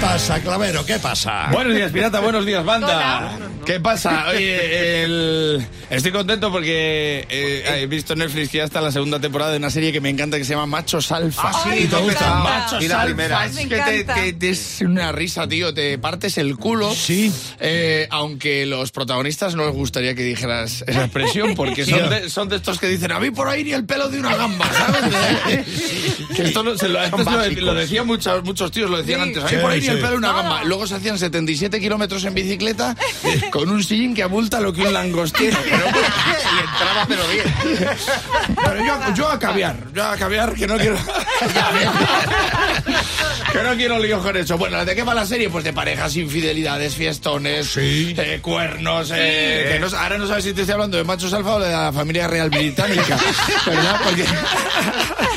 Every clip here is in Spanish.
pasa, Clavero? ¿Qué pasa? Buenos días, pirata. Buenos días, banda. ¿Qué pasa? Oye, el- estoy contento porque eh, he visto en Netflix que ya está la segunda temporada de una serie que me encanta que se llama Machos Alfa. Ah, sí, Ay, te gusta. Machos Y la Alfa. primera. Es que te, te- te- es una risa, tío. Te partes el culo. Sí. Eh, aunque los protagonistas no les gustaría que dijeras esa expresión porque son de, son de estos que dicen a mí por ahí ni el pelo de una gamba, ¿sabes? que esto lo, se lo, antes lo, lo decían muchos, muchos tíos, lo decían Sí. antes. A mí por ahí ni el pelo de una gamba. Luego se hacían 77 kilómetros en bicicleta con un sillín que abulta lo que un langostino. Pero y entraba pero bien. pero yo, yo a caviar, yo a caviar que no quiero. que no quiero líos con eso. Bueno, ¿de qué va la serie? Pues de parejas, infidelidades, fiestones, Sí. eh, cuernos. eh, que no- ahora no sabes si te estoy hablando de machos alfa o de la familia real británica. ¿Verdad? Porque.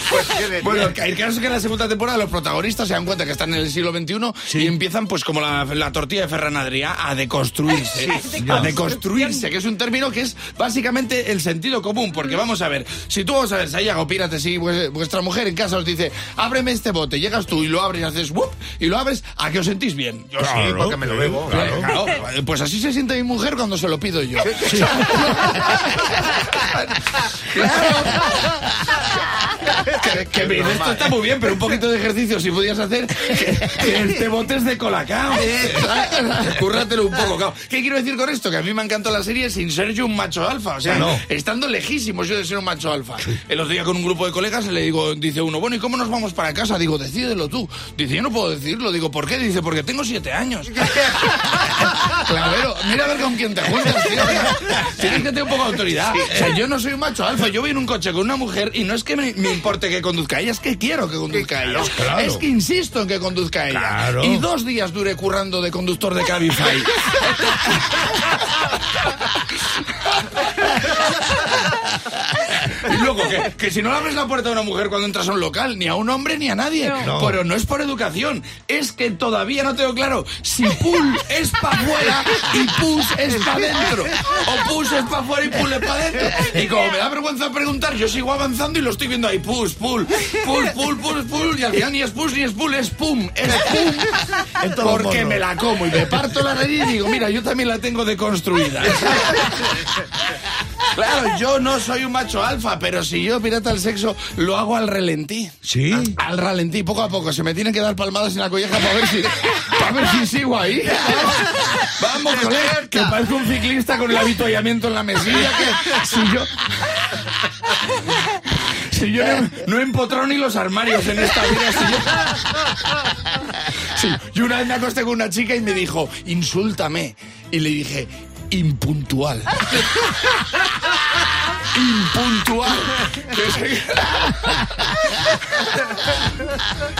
Pues. Bueno, el caso es que en la segunda temporada los protagonistas se dan cuenta que están en el siglo XXI y empiezan, pues como la, la tortilla de Ferran Adrià, a deconstruirse. a deconstruirse, que es un término que es básicamente el sentido común. Porque vamos a ver, si tú vamos a ver, Sayago, pírate, si vues- vuestra mujer en casa os dice, ábreme este bote, llegas tú y lo abres y haces ¡wup! y lo abres, ¿a que os sentís bien? Yo Sí, porque me lo bebo. Claro, claro. Pues así se siente mi mujer cuando se lo pido yo. Que, que esto está muy bien, pero un poquito de ejercicio si pudieras hacer que, que este bote es de colacao. Cúrratelo un poco, claro. ¿Qué quiero decir con esto? Que a mí me encantó la serie sin ser yo un macho alfa. O sea, No. estando lejísimos yo de ser un macho alfa. El otro día con un grupo de colegas le digo, dice uno, bueno, ¿y cómo nos vamos para casa? Digo, decídelo tú. Dice, yo no puedo decirlo. Digo, ¿por qué? Dice, porque tengo siete años. Clavero, mira a ver con quién te juntas, tío. Tienes que tener un poco de autoridad. O sea, yo no soy un macho alfa. Yo voy en un coche con una mujer y no es que me, me importe que conduzca ella, es que quiero que conduzca ella. claro. Es que insisto en que conduzca ella. Claro. Y dos días duré currando de conductor de Cabify. Que, que si no le abres la puerta a una mujer cuando entras a un local, ni a un hombre ni a nadie. No. Pero no es por educación, es que todavía no tengo claro si pull es para afuera y push es para adentro. O push es para afuera y pull es para adentro. Y como me da vergüenza preguntar, yo sigo avanzando y lo estoy viendo ahí, push, pull, pull, pull, pull, pull, y al final ni es push ni es pull, es pum, es pum. Porque me la como y me parto la nariz y digo, mira, yo también la tengo deconstruida. Claro, yo no soy un macho alfa, pero si yo pirata el sexo, lo hago al relentí. Sí. Al ralentí, poco a poco. Se me tienen que dar palmadas en la colleja para ver si, para ver si sigo ahí. Vamos, colega, que parezco un ciclista con el avituallamiento en la mesilla. Que si yo... Si yo no, no he empotrado ni los armarios en esta vida. Si yo... Sí, y una vez me acosté con una chica y me dijo, insúltame. Y le dije, impuntual. impuntual.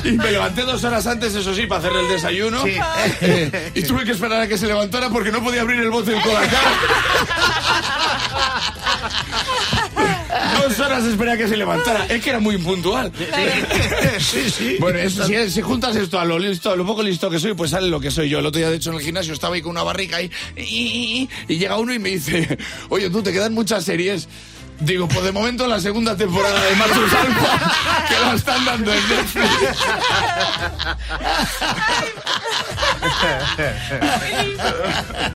y me levanté dos horas antes, eso sí, para hacerle el desayuno. Eh, y tuve que esperar a que se levantara porque no podía abrir el bote del colacao. Dos horas esperé a que se levantara. Es que era muy impuntual. Sí, sí. Bueno, eso, si, si juntas esto a lo listo, a lo poco listo que soy, pues sale lo que soy yo. El otro día, de hecho, en el gimnasio estaba ahí con una barrica ahí, y, y llega uno y me dice, oye, tú te quedan muchas series. Digo, pues de momento la segunda temporada de Machos Alfa, que la están dando en Netflix.